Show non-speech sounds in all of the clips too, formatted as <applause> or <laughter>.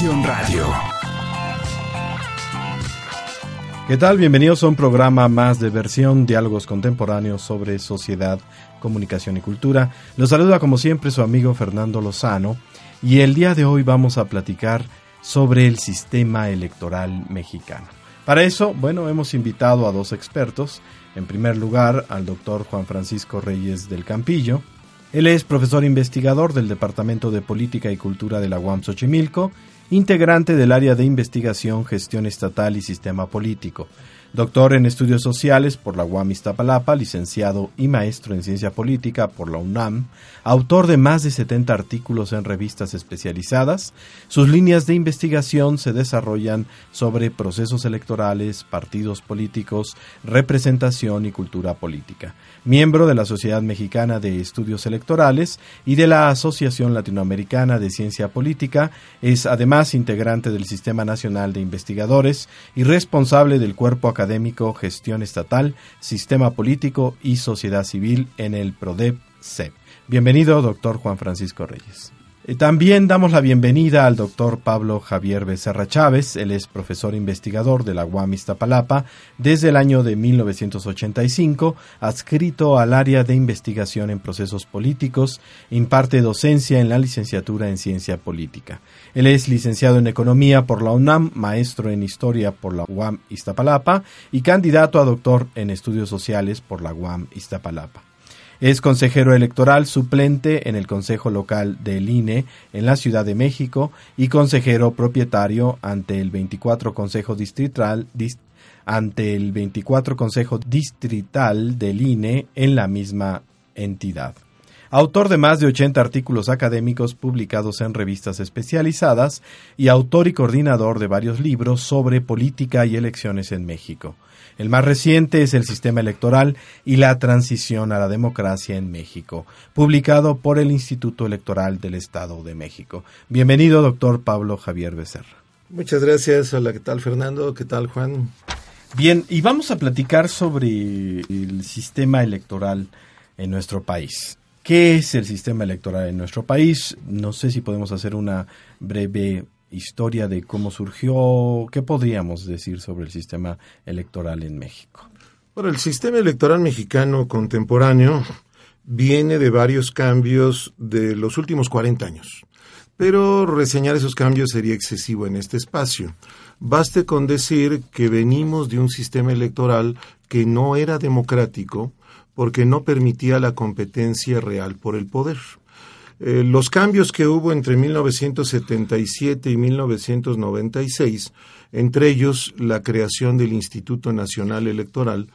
Radio. ¿Qué tal? Bienvenidos a un programa más de versión Diálogos Contemporáneos sobre sociedad, comunicación y cultura. Los saluda como siempre su amigo Fernando Lozano y el día de hoy vamos a platicar sobre el sistema electoral mexicano. Para eso, bueno, hemos invitado a dos expertos. En primer lugar, al doctor Juan Francisco Reyes del Campillo. Él es profesor investigador del Departamento de Política y Cultura de la UAM Xochimilco integrante del área de investigación, gestión estatal y sistema político. Doctor en estudios sociales por la UAM Iztapalapa, licenciado y maestro en ciencia política por la UNAM, autor de más de 70 artículos en revistas especializadas. Sus líneas de investigación se desarrollan sobre procesos electorales, partidos políticos, representación y cultura política. Miembro de la Sociedad Mexicana de Estudios Electorales y de la Asociación Latinoamericana de Ciencia Política, es además integrante del Sistema Nacional de Investigadores y responsable del cuerpo académico Gestión Estatal, Sistema Político y Sociedad Civil en el PRODEP-CEP. Bienvenido, doctor Juan Francisco Reyes. Eh, también damos la bienvenida al doctor Pablo Javier Becerra Chávez. Él es profesor investigador de la UAM Iztapalapa desde el año de 1985, adscrito al área de investigación en procesos políticos, imparte docencia en la licenciatura en ciencia política. Él es licenciado en economía por la UNAM, maestro en historia por la UAM Iztapalapa y candidato a doctor en estudios sociales por la UAM Iztapalapa. Es consejero electoral suplente en el Consejo Local del INE en la Ciudad de México y consejero propietario ante el 24 Consejo Distrital ante el 24 Consejo Distrital del INE en la misma entidad. Autor de más de 80 artículos académicos publicados en revistas especializadas y autor y coordinador de varios libros sobre política y elecciones en México. El más reciente es El Sistema Electoral y la Transición a la Democracia en México, publicado por el Instituto Electoral del Estado de México. Bienvenido, doctor Pablo Javier Becerra. Muchas gracias. Hola, ¿qué tal, Fernando? ¿Qué tal, Juan? Bien, y vamos a platicar sobre el sistema electoral en nuestro país. ¿Qué es el sistema electoral en nuestro país? No sé si podemos hacer una breve historia de cómo surgió, ¿qué podríamos decir sobre el sistema electoral en México? Bueno, el sistema electoral mexicano contemporáneo viene de varios cambios de los últimos 40 años, pero reseñar esos cambios sería excesivo en este espacio. Baste con decir que venimos de un sistema electoral que no era democrático porque no permitía la competencia real por el poder. Eh, los cambios que hubo entre 1977 y 1996, entre ellos la creación del Instituto Nacional Electoral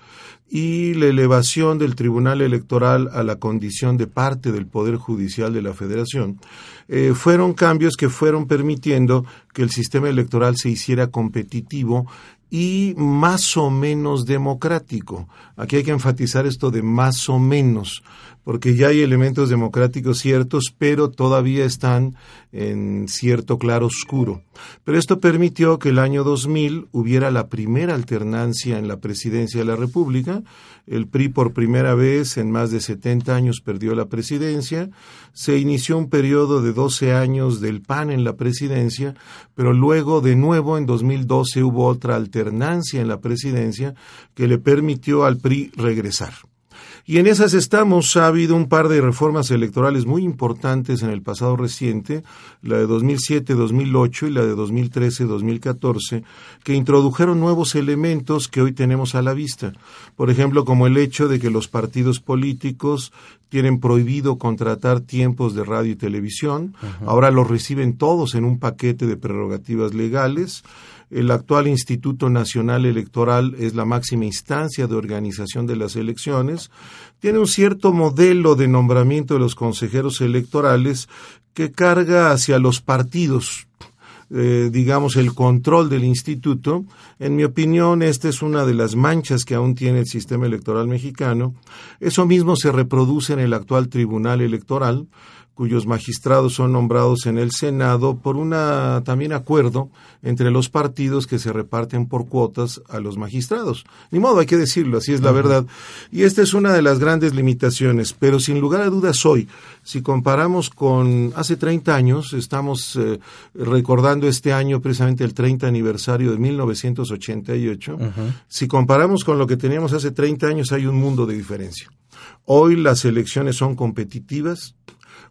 y la elevación del Tribunal Electoral a la condición de parte del Poder Judicial de la Federación, eh, fueron cambios que fueron permitiendo que el sistema electoral se hiciera competitivo y más o menos democrático. Aquí hay que enfatizar esto de más o menos, porque ya hay elementos democráticos ciertos, pero todavía están en cierto claro oscuro. Pero esto permitió que el año 2000 hubiera la primera alternancia en la presidencia de la República. El PRI por primera vez en más de 70 años perdió la presidencia. Se inició un periodo de 12 años del PAN en la presidencia, pero luego de nuevo en 2012 hubo otra alternancia en la presidencia que le permitió al PRI regresar. Y en esas estamos. Ha habido un par de reformas electorales muy importantes en el pasado reciente, la de 2007-2008 y la de 2013-2014, que introdujeron nuevos elementos que hoy tenemos a la vista. Por ejemplo, como el hecho de que los partidos políticos tienen prohibido contratar tiempos de radio y televisión, ahora los reciben todos en un paquete de prerrogativas legales. El actual Instituto Nacional Electoral es la máxima instancia de organización de las elecciones. Tiene un cierto modelo de nombramiento de los consejeros electorales que carga hacia los partidos, eh, digamos, el control del instituto. En mi opinión, esta es una de las manchas que aún tiene el sistema electoral mexicano. Eso mismo se reproduce en el actual Tribunal Electoral, cuyos magistrados son nombrados en el Senado por una también acuerdo entre los partidos que se reparten por cuotas a los magistrados. Ni modo, hay que decirlo, así es la verdad. Y esta es una de las grandes limitaciones, pero sin lugar a dudas hoy, si comparamos con hace 30 años, estamos eh, recordando este año precisamente el 30 aniversario de 1988, si comparamos con lo que teníamos hace 30 años hay un mundo de diferencia. Hoy las elecciones son competitivas,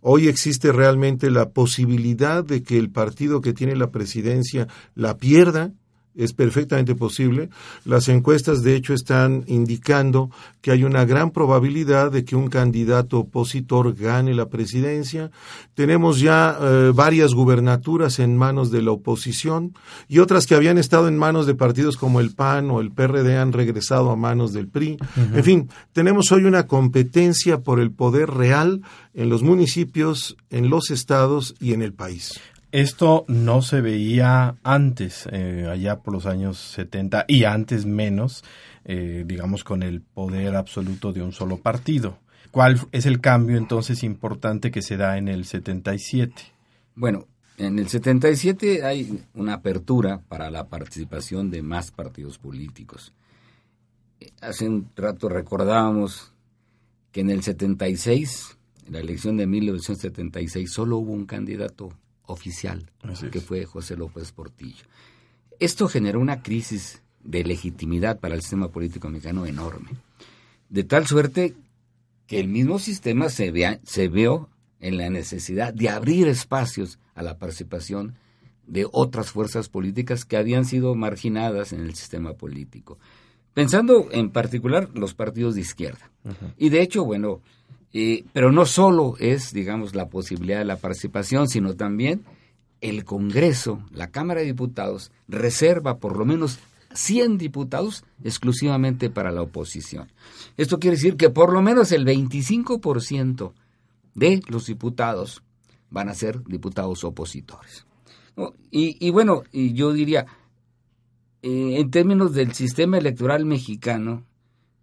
Hoy existe realmente la posibilidad de que el partido que tiene la presidencia la pierda es perfectamente posible. Las encuestas, de hecho, están indicando que hay una gran probabilidad de que un candidato opositor gane la presidencia. Tenemos ya eh, varias gubernaturas en manos de la oposición y otras que habían estado en manos de partidos como el PAN o el PRD han regresado a manos del PRI. En fin, tenemos hoy una competencia por el poder real en los municipios, en los estados y en el país. Esto no se veía antes, eh, allá por los años 70 y antes menos, eh, digamos, con el poder absoluto de un solo partido. ¿Cuál es el cambio entonces importante que se da en el 77? Bueno, en el 77 hay una apertura para la participación de más partidos políticos. Hace un rato recordábamos que en el 76, en la elección de 1976, solo hubo un candidato oficial, que fue José López Portillo. Esto generó una crisis de legitimidad para el sistema político mexicano enorme, de tal suerte que el mismo sistema se, vea, se vio en la necesidad de abrir espacios a la participación de otras fuerzas políticas que habían sido marginadas en el sistema político. Pensando en particular los partidos de izquierda. Y de hecho, bueno, pero no solo es, digamos, la posibilidad de la participación, sino también el Congreso, la Cámara de Diputados, reserva por lo menos 100 diputados exclusivamente para la oposición. Esto quiere decir que por lo menos el 25% de los diputados van a ser diputados opositores. Y, bueno, y yo diría, eh, en términos del sistema electoral mexicano,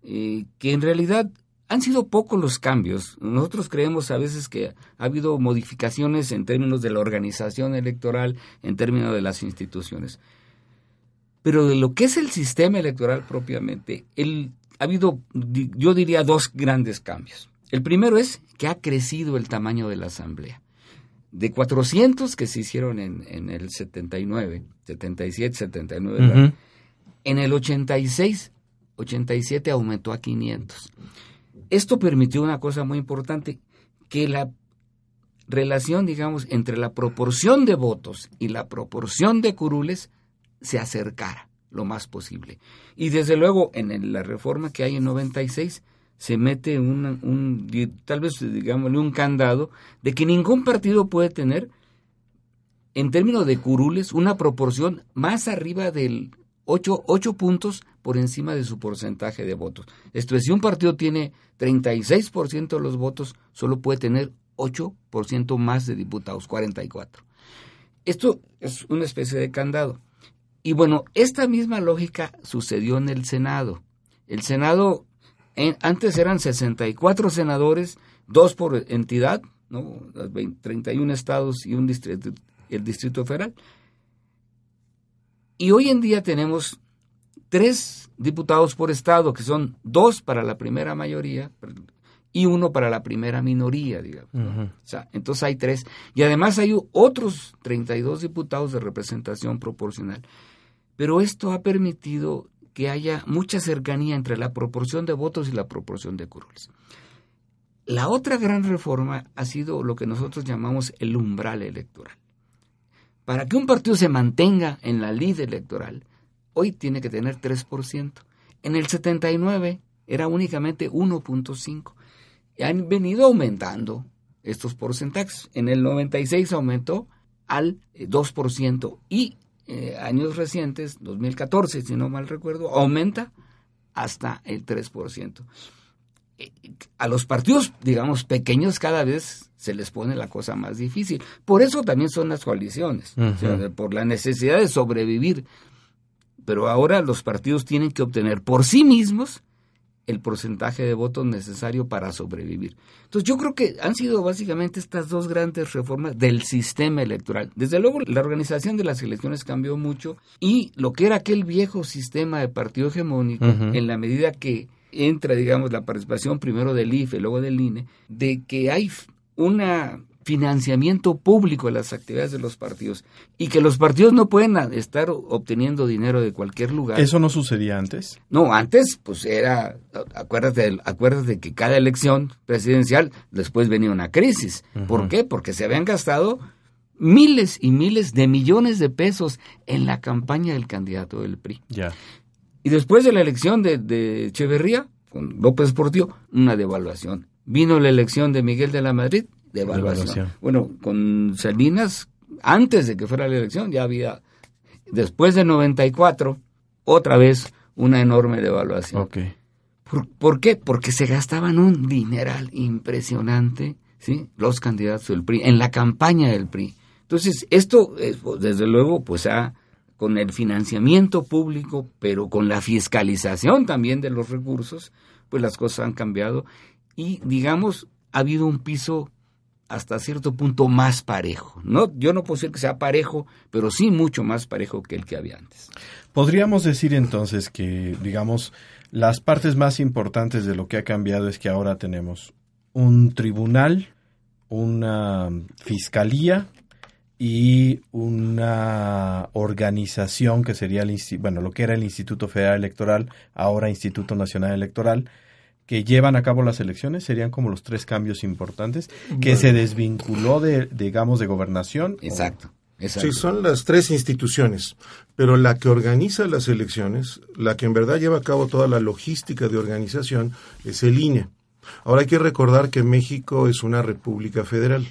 eh, que en realidad han sido pocos los cambios. Nosotros creemos a veces que ha habido modificaciones en términos de la organización electoral, en términos de las instituciones. Pero de lo que es el sistema electoral propiamente, ha habido, yo diría, dos grandes cambios. El primero es que ha crecido el tamaño de la Asamblea. De 400 que se hicieron en, el 79, 77, 79, en el 86, 87 aumentó a 500. Esto permitió una cosa muy importante, que la relación, digamos, entre la proporción de votos y la proporción de curules se acercara lo más posible. Y desde luego, en la reforma que hay en 96, se mete un, tal vez, digámosle, un candado de que ningún partido puede tener, en términos de curules, una proporción más arriba del 8, 8 puntos por encima de su porcentaje de votos. Esto es, si un partido tiene 36% de los votos, solo puede tener 8% más de diputados, 44. Esto es una especie de candado. Y bueno, esta misma lógica sucedió en el Senado. El Senado, antes eran 64 senadores, dos por entidad, ¿no? 31 estados y un distrito, el Distrito Federal. Y hoy en día tenemos tres diputados por estado, que son dos para la primera mayoría y uno para la primera minoría, digamos. o sea, entonces hay tres. Y además hay otros 32 diputados de representación proporcional. Pero esto ha permitido que haya mucha cercanía entre la proporción de votos y la proporción de curules. La otra gran reforma ha sido lo que nosotros llamamos el umbral electoral. Para que un partido se mantenga en la lid electoral, hoy tiene que tener 3%. En el 79 era únicamente 1.5. Y han venido aumentando estos porcentajes. En el 96 aumentó al 2% eh, y eh, años recientes, 2014 si no mal recuerdo, aumenta hasta el 3%. Eh, a los partidos, digamos, pequeños cada vez se les pone la cosa más difícil. Por eso también son las coaliciones, por la necesidad de sobrevivir pero ahora los partidos tienen que obtener por sí mismos el porcentaje de votos necesario para sobrevivir. Entonces yo creo que han sido básicamente estas dos grandes reformas del sistema electoral. Desde luego la organización de las elecciones cambió mucho y lo que era aquel viejo sistema de partido hegemónico, en la medida que entra, digamos, la participación primero del IFE, luego del INE, de que hay una financiamiento público de las actividades de los partidos y que los partidos no pueden estar obteniendo dinero de cualquier lugar. ¿Eso no sucedía antes? No, antes pues era, acuérdate, acuérdate que cada elección presidencial después venía una crisis. ¿Por qué? Porque se habían gastado miles y miles de millones de pesos en la campaña del candidato del PRI. Ya. Y después de la elección de, de Echeverría, con López Portillo, una devaluación. Vino la elección de Miguel de la Madrid, devaluación. Bueno, con Salinas, antes de que fuera la elección, ya había, después de 94, otra vez una enorme devaluación. Okay. ¿Por, qué? Porque se gastaban un dineral impresionante, ¿sí? Los candidatos del PRI, en la campaña del PRI. Entonces, esto, desde luego, pues ha, con el financiamiento público, pero con la fiscalización también de los recursos, pues las cosas han cambiado y, digamos, ha habido un piso hasta cierto punto más parejo. No, yo no puedo decir que sea parejo, pero sí mucho más parejo que el que había antes. Podríamos decir entonces que, digamos, las partes más importantes de lo que ha cambiado es que ahora tenemos un tribunal, una fiscalía y una organización que sería el, bueno, lo que era el Instituto Federal Electoral, ahora Instituto Nacional Electoral, que llevan a cabo las elecciones serían como los tres cambios importantes que se desvinculó de digamos de gobernación. Exacto, sí son las tres instituciones pero la que organiza las elecciones la que en verdad lleva a cabo toda la logística de organización es el INE ahora hay que recordar que México es una república federal.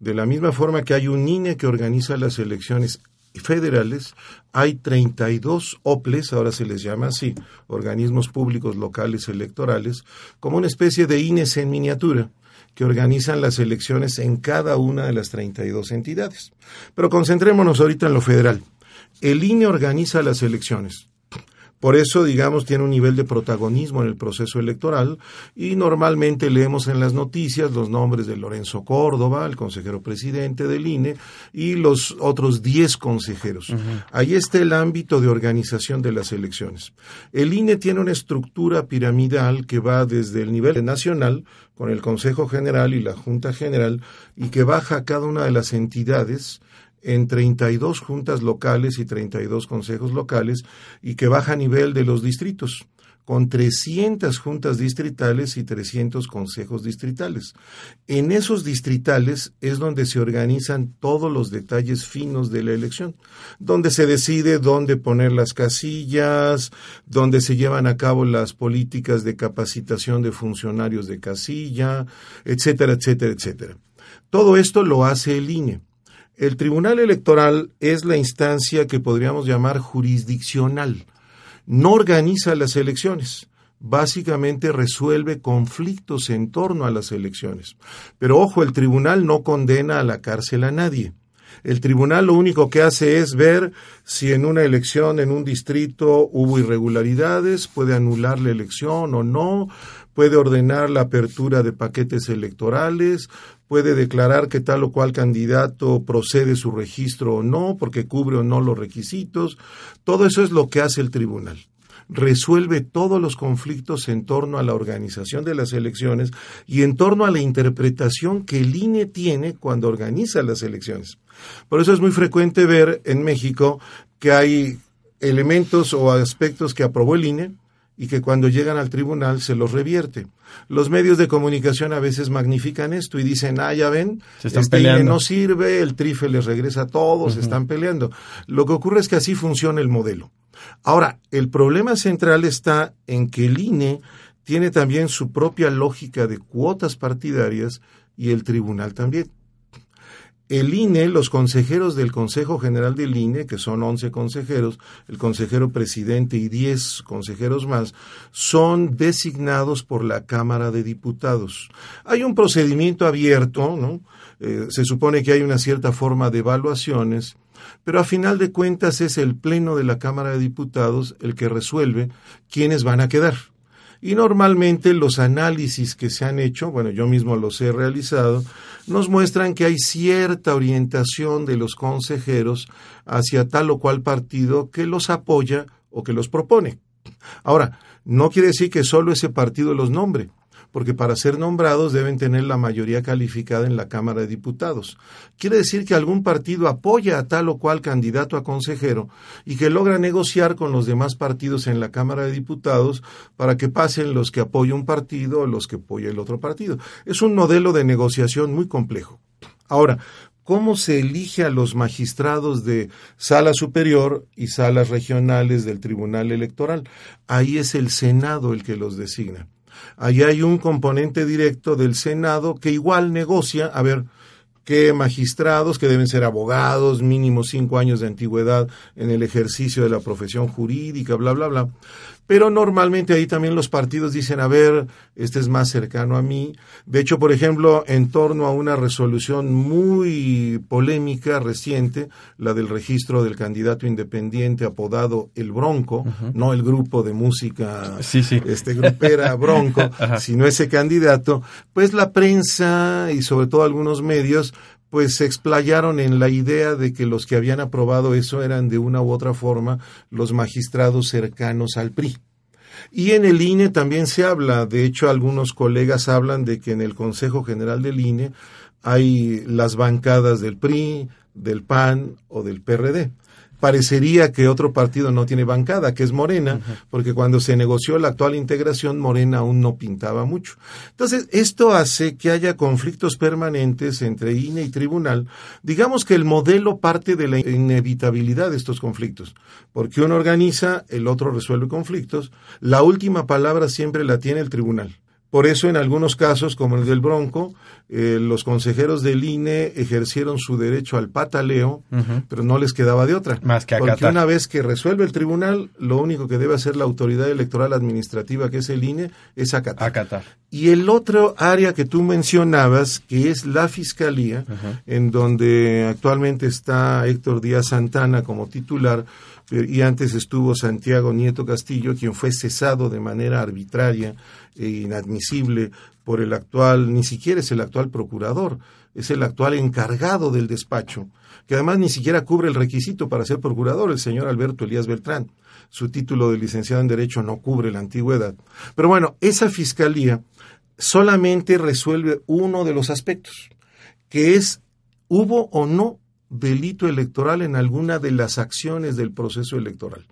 De la misma forma que hay un INE que organiza las elecciones federales hay 32 OPLES, ahora se les llama así, organismos públicos locales electorales, como una especie de INES en miniatura que organizan las elecciones en cada una de las 32 entidades. Pero concentrémonos ahorita en lo federal. El INE organiza las elecciones. Por eso, digamos, tiene un nivel de protagonismo en el proceso electoral y normalmente leemos en las noticias los nombres de Lorenzo Córdoba, el consejero presidente del INE, y los otros 10 consejeros. Ahí está el ámbito de organización de las elecciones. El INE tiene una estructura piramidal que va desde el nivel nacional, con el Consejo General y la Junta General, y que baja a cada una de las entidades, en 32 juntas locales y 32 consejos locales y que baja a nivel de los distritos, con 300 juntas distritales y 300 consejos distritales. En esos distritales es donde se organizan todos los detalles finos de la elección, donde se decide dónde poner las casillas, donde se llevan a cabo las políticas de capacitación de funcionarios de casilla, etcétera, etcétera, etcétera. Todo esto lo hace el INE. El Tribunal Electoral es la instancia que podríamos llamar jurisdiccional. No organiza las elecciones. Básicamente resuelve conflictos en torno a las elecciones. Pero ojo, el tribunal no condena a la cárcel a nadie. El tribunal lo único que hace es ver si en una elección en un distrito hubo irregularidades, puede anular la elección o no, puede ordenar la apertura de paquetes electorales, puede declarar que tal o cual candidato procede su registro o no, porque cubre o no los requisitos. Todo eso es lo que hace el tribunal. Resuelve todos los conflictos en torno a la organización de las elecciones y en torno a la interpretación que el INE tiene cuando organiza las elecciones. Por eso es muy frecuente ver en México que hay elementos o aspectos que aprobó el INE, y que cuando llegan al tribunal se los revierte. Los medios de comunicación a veces magnifican esto y dicen, ah, ya ven, este INE no sirve, el trife les regresa a todos, se están peleando. Lo que ocurre es que así funciona el modelo. Ahora, el problema central está en que el INE tiene también su propia lógica de cuotas partidarias y el tribunal también el INE, los consejeros del Consejo General del INE, que son 11 consejeros, el consejero presidente y 10 consejeros más, son designados por la Cámara de Diputados. Hay un procedimiento abierto, ¿no? Eh, se supone que hay una cierta forma de evaluaciones, pero a final de cuentas es el Pleno de la Cámara de Diputados el que resuelve quiénes van a quedar. Y normalmente los análisis que se han hecho, bueno, yo mismo los he realizado, nos muestran que hay cierta orientación de los consejeros hacia tal o cual partido que los apoya o que los propone. Ahora, no quiere decir que solo ese partido los nombre porque para ser nombrados deben tener la mayoría calificada en la Cámara de Diputados. Quiere decir que algún partido apoya a tal o cual candidato a consejero y que logra negociar con los demás partidos en la Cámara de Diputados para que pasen los que apoya un partido o los que apoya el otro partido. Es un modelo de negociación muy complejo. Ahora, ¿Cómo se elige a los magistrados de sala superior y salas regionales del Tribunal Electoral? Ahí es el Senado el que los designa. Ahí hay un componente directo del Senado que igual negocia, a ver, qué magistrados, que deben ser abogados, mínimo cinco años de antigüedad en el ejercicio de la profesión jurídica, bla, bla, bla, pero normalmente ahí también los partidos dicen, a ver, este es más cercano a mí. De hecho, por ejemplo, en torno a una resolución muy polémica reciente, la del registro del candidato independiente apodado El Bronco, no el grupo de música, sí, sí. este grupera <laughs> Bronco, sino ese candidato, pues la prensa y sobre todo algunos medios pues se explayaron en la idea de que los que habían aprobado eso eran de una u otra forma los magistrados cercanos al PRI. Y en el INE también se habla, de hecho algunos colegas hablan de que en el Consejo General del INE hay las bancadas del PRI, del PAN o del PRD parecería que otro partido no tiene bancada, que es Morena, porque cuando se negoció la actual integración, Morena aún no pintaba mucho. Entonces, esto hace que haya conflictos permanentes entre INE y tribunal. Digamos que el modelo parte de la inevitabilidad de estos conflictos, porque uno organiza, el otro resuelve conflictos, la última palabra siempre la tiene el tribunal. Por eso, en algunos casos, como el del Bronco, eh, los consejeros del INE ejercieron su derecho al pataleo, pero no les quedaba de otra. Más que Porque una vez que resuelve el tribunal, lo único que debe hacer la autoridad electoral administrativa, que es el INE, es acatar. acatar. Y el otro área que tú mencionabas, que es la fiscalía, en donde actualmente está Héctor Díaz Santana como titular, y antes estuvo Santiago Nieto Castillo, quien fue cesado de manera arbitraria e inadmisible por el actual, ni siquiera es el actual procurador, es el actual encargado del despacho, que además ni siquiera cubre el requisito para ser procurador, el señor Alberto Elías Beltrán. Su título de licenciado en Derecho no cubre la antigüedad. Pero bueno, esa fiscalía solamente resuelve uno de los aspectos, que es hubo o no delito electoral en alguna de las acciones del proceso electoral.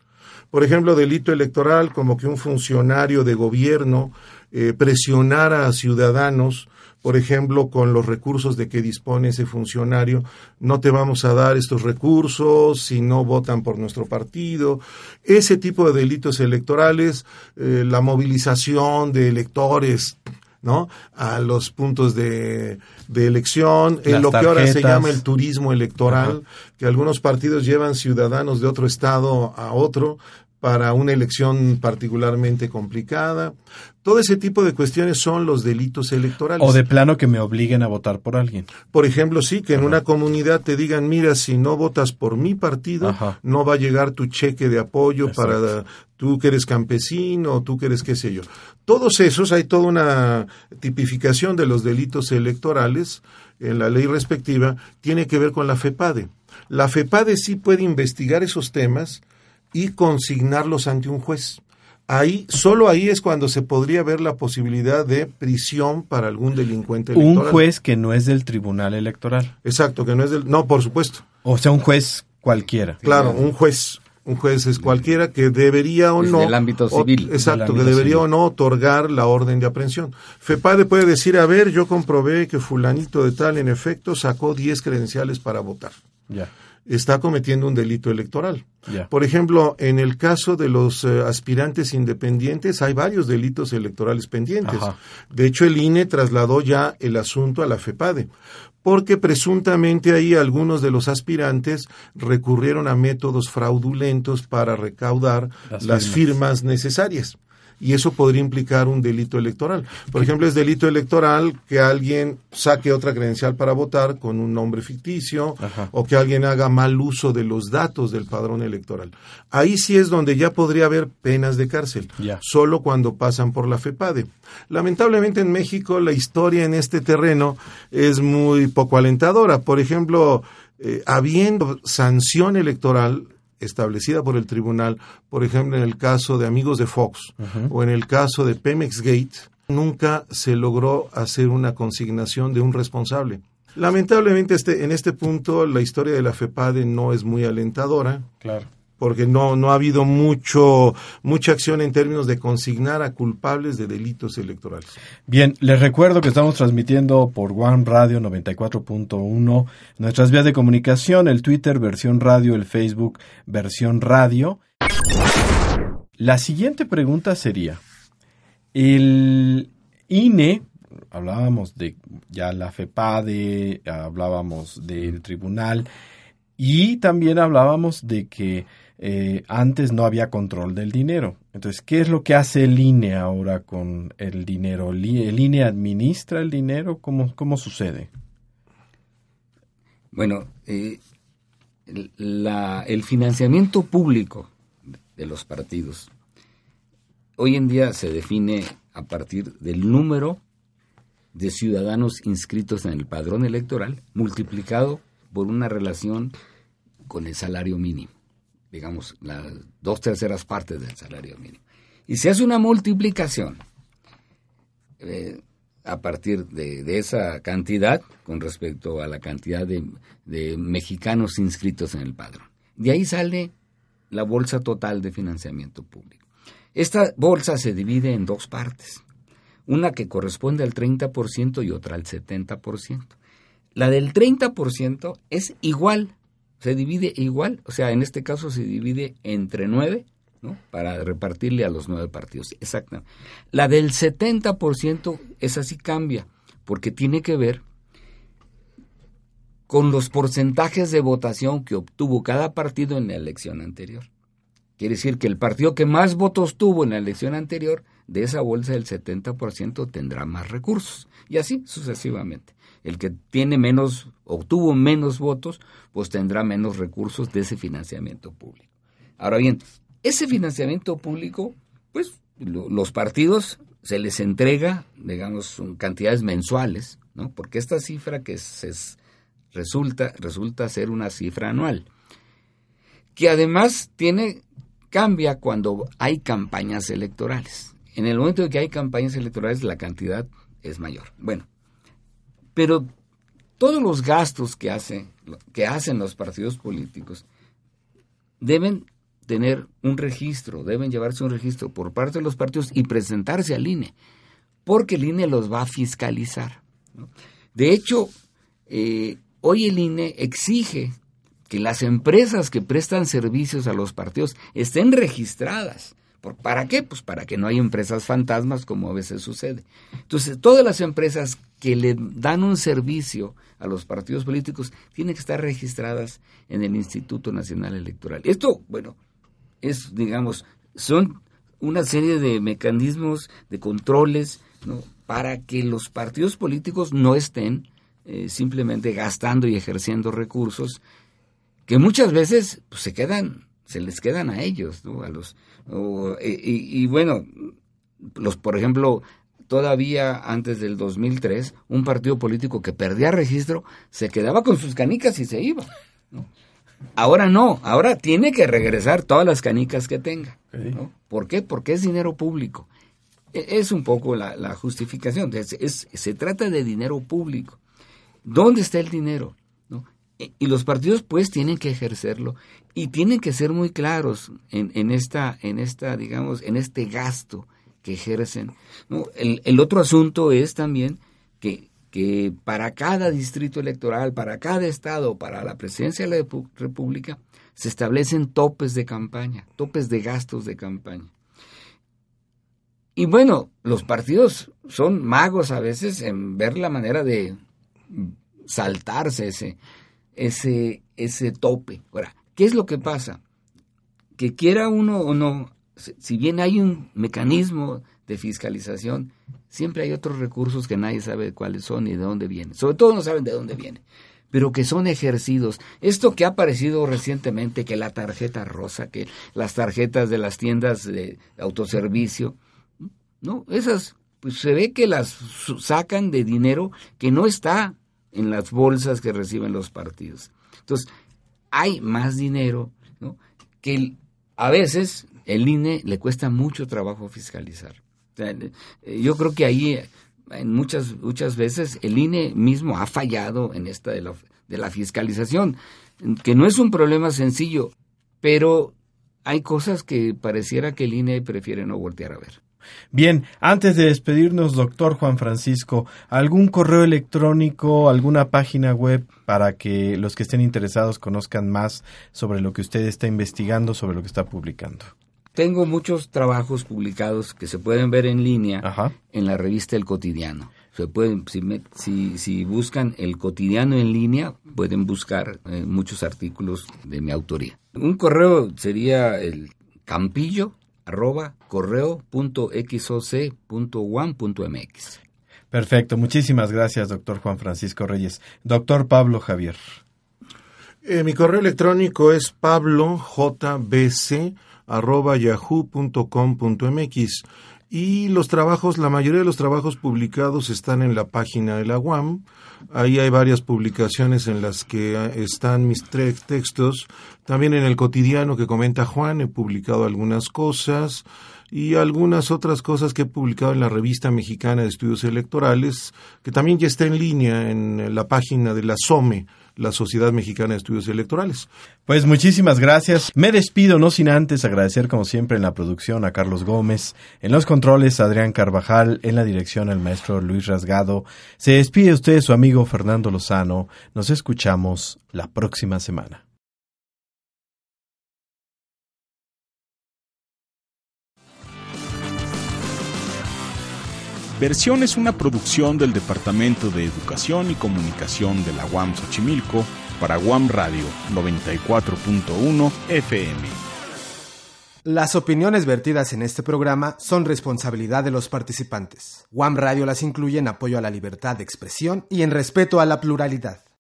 Por ejemplo, delito electoral como que un funcionario de gobierno eh, presionara a ciudadanos, por ejemplo, con los recursos de que dispone ese funcionario, no te vamos a dar estos recursos si no votan por nuestro partido. Ese tipo de delitos electorales, eh, la movilización de electores ¿no? A los puntos de, de elección, en lo que ahora se llama el turismo electoral, que algunos partidos llevan ciudadanos de otro estado a otro para una elección particularmente complicada. Todo ese tipo de cuestiones son los delitos electorales. O de plano que me obliguen a votar por alguien. Por ejemplo, sí, que en una comunidad te digan, mira, si no votas por mi partido, no va a llegar tu cheque de apoyo para tú que eres campesino, tú que eres qué sé yo. Todos esos, hay toda una tipificación de los delitos electorales en la ley respectiva, tiene que ver con la FEPADE. La FEPADE sí puede investigar esos temas y consignarlos ante un juez. Ahí, solo ahí es cuando se podría ver la posibilidad de prisión para algún delincuente electoral. Un juez que no es del tribunal electoral. Exacto, que no es del, no, por supuesto. O sea, un juez cualquiera. Claro, un juez, un juez es cualquiera que debería o no. Del ámbito civil. exacto, que debería o no otorgar la orden de aprehensión. FEPADE puede decir, a ver, yo comprobé que fulanito de tal, en efecto, sacó 10 credenciales para votar. Ya está cometiendo un delito electoral. Por ejemplo, en el caso de los eh, aspirantes independientes hay varios delitos electorales pendientes. De hecho, el INE trasladó ya el asunto a la FEPADE, porque presuntamente ahí algunos de los aspirantes recurrieron a métodos fraudulentos para recaudar las, firmas necesarias y eso podría implicar un delito electoral. Por ejemplo, es delito electoral que alguien saque otra credencial para votar con un nombre ficticio o que alguien haga mal uso de los datos del padrón electoral. Ahí sí es donde ya podría haber penas de cárcel, solo cuando pasan por la FEPADE. Lamentablemente en México la historia en este terreno es muy poco alentadora. Por ejemplo, eh, habiendo sanción electoral establecida por el tribunal, por ejemplo, en el caso de Amigos de Fox o en el caso de Pemex Gate, nunca se logró hacer una consignación de un responsable. Lamentablemente este, en este punto la historia de la FEPADE no es muy alentadora. Claro porque no, no ha habido mucho, mucha acción en términos de consignar a culpables de delitos electorales. Bien, les recuerdo que estamos transmitiendo por One Radio 94.1 nuestras vías de comunicación, el Twitter versión radio, el Facebook versión radio. La siguiente pregunta sería, el INE, hablábamos de ya la FEPADE, hablábamos del tribunal, y también hablábamos de que eh, antes no había control del dinero. Entonces, ¿qué es lo que hace el INE ahora con el dinero? ¿El INE administra el dinero? ¿Cómo, cómo sucede? Bueno, eh, el financiamiento público de los partidos hoy en día se define a partir del número de ciudadanos inscritos en el padrón electoral multiplicado por una relación con el salario mínimo digamos, las dos terceras partes del salario mínimo. Y se hace una multiplicación eh, a partir de, esa cantidad con respecto a la cantidad de, de mexicanos inscritos en el padrón. De ahí sale la bolsa total de financiamiento público. Esta bolsa se divide en dos partes, una que corresponde al 30% y otra al 70%. La del 30% es igual se divide igual, o sea, en este caso se divide entre nueve, ¿no? Para repartirle a los nueve partidos. Exactamente. La del 70% es así cambia, porque tiene que ver con los porcentajes de votación que obtuvo cada partido en la elección anterior. Quiere decir que el partido que más votos tuvo en la elección anterior, de esa bolsa del 70% tendrá más recursos. Y así sucesivamente el que tiene menos o tuvo menos votos, pues tendrá menos recursos de ese financiamiento público. Ahora bien, ese financiamiento público, pues los partidos se les entrega, digamos, cantidades mensuales, ¿no? Porque esta cifra que se resulta resulta ser una cifra anual, que además tiene cambia cuando hay campañas electorales. En el momento en que hay campañas electorales la cantidad es mayor. Bueno, pero todos los gastos que, que hacen los partidos políticos deben tener un registro, deben llevarse un registro por parte de los partidos y presentarse al INE, porque el INE los va a fiscalizar. De hecho, eh, hoy el INE exige que las empresas que prestan servicios a los partidos estén registradas ¿Para qué? Pues para que no haya empresas fantasmas como a veces sucede. Entonces, todas las empresas que le dan un servicio a los partidos políticos tienen que estar registradas en el Instituto Nacional Electoral. Esto, bueno, es, digamos, son una serie de mecanismos, de controles, ¿no? para que los partidos políticos no estén eh, simplemente gastando y ejerciendo recursos que muchas veces pues, se quedan se les quedan a ellos, ¿no? A los, y, bueno, los, por ejemplo, todavía antes del 2003, un partido político que perdía registro se quedaba con sus canicas y se iba. Ahora no, ahora tiene que regresar todas las canicas que tenga. ¿Por qué? Porque es dinero público. E, es un poco la, justificación. es, se trata de dinero público. ¿Dónde está el dinero? Y los partidos pues tienen que ejercerlo. Y tienen que ser muy claros en, en esta en esta digamos en este gasto que ejercen el, el, otro asunto es también que, que para cada distrito electoral para cada estado para la presidencia de la república se establecen topes de campaña topes de gastos de campaña. Y bueno los partidos son magos a veces en ver la manera de saltarse ese ese, ese tope. Ahora, ¿qué es lo que pasa? Que quiera uno o no, Si bien hay un mecanismo de fiscalización, siempre hay otros recursos que nadie sabe cuáles son y de dónde vienen. Sobre todo no saben de dónde vienen, pero que son ejercidos. Esto que ha aparecido recientemente, que la tarjeta rosa, que las tarjetas de las tiendas de autoservicio, ¿no? Esas, pues se ve que las sacan de dinero que no está en las bolsas que reciben los partidos. Entonces, hay más dinero. Que a veces el INE le cuesta mucho trabajo fiscalizar. Eh, yo creo que ahí en muchas muchas veces el INE mismo ha fallado en esta de la, de la fiscalización, que no es un problema sencillo, pero hay cosas que pareciera que el INE prefiere no voltear a ver. Bien, antes de despedirnos, doctor Juan Francisco, ¿algún correo electrónico, alguna página web para que los que estén interesados conozcan más sobre lo que usted está investigando, sobre lo que está publicando? Tengo muchos trabajos publicados que se pueden ver en línea en la revista El Cotidiano. Se pueden, si, si, buscan El Cotidiano en línea, pueden buscar eh, muchos artículos de mi autoría. Un correo sería el campillo arroba correo.xoc.one.mx. Perfecto, muchísimas gracias, doctor Juan Francisco Reyes. Doctor Pablo Javier. Eh, mi correo electrónico es pablojbc arroba yahoo.com.mx y los trabajos, la mayoría de los trabajos publicados están en la página de la UAM. Ahí hay varias publicaciones en las que ah, están mis tres textos. También en el cotidiano que comenta Juan he publicado algunas cosas y algunas otras cosas que he publicado en la revista mexicana de estudios electorales, que también ya está en línea en la página de la SOME, la Sociedad Mexicana de Estudios Electorales. Pues muchísimas gracias. Me despido, no sin antes agradecer como siempre en la producción a Carlos Gómez, en los controles Adrián Carvajal, en la dirección el maestro Luis Rasgado. Se despide usted su amigo Fernando Lozano. Nos escuchamos la próxima semana. Versión es una producción del Departamento de Educación y Comunicación de la UAM Xochimilco para UAM Radio 94.1 FM. Las opiniones vertidas en este programa son responsabilidad de los participantes. UAM Radio las incluye en apoyo a la libertad de expresión y en respeto a la pluralidad.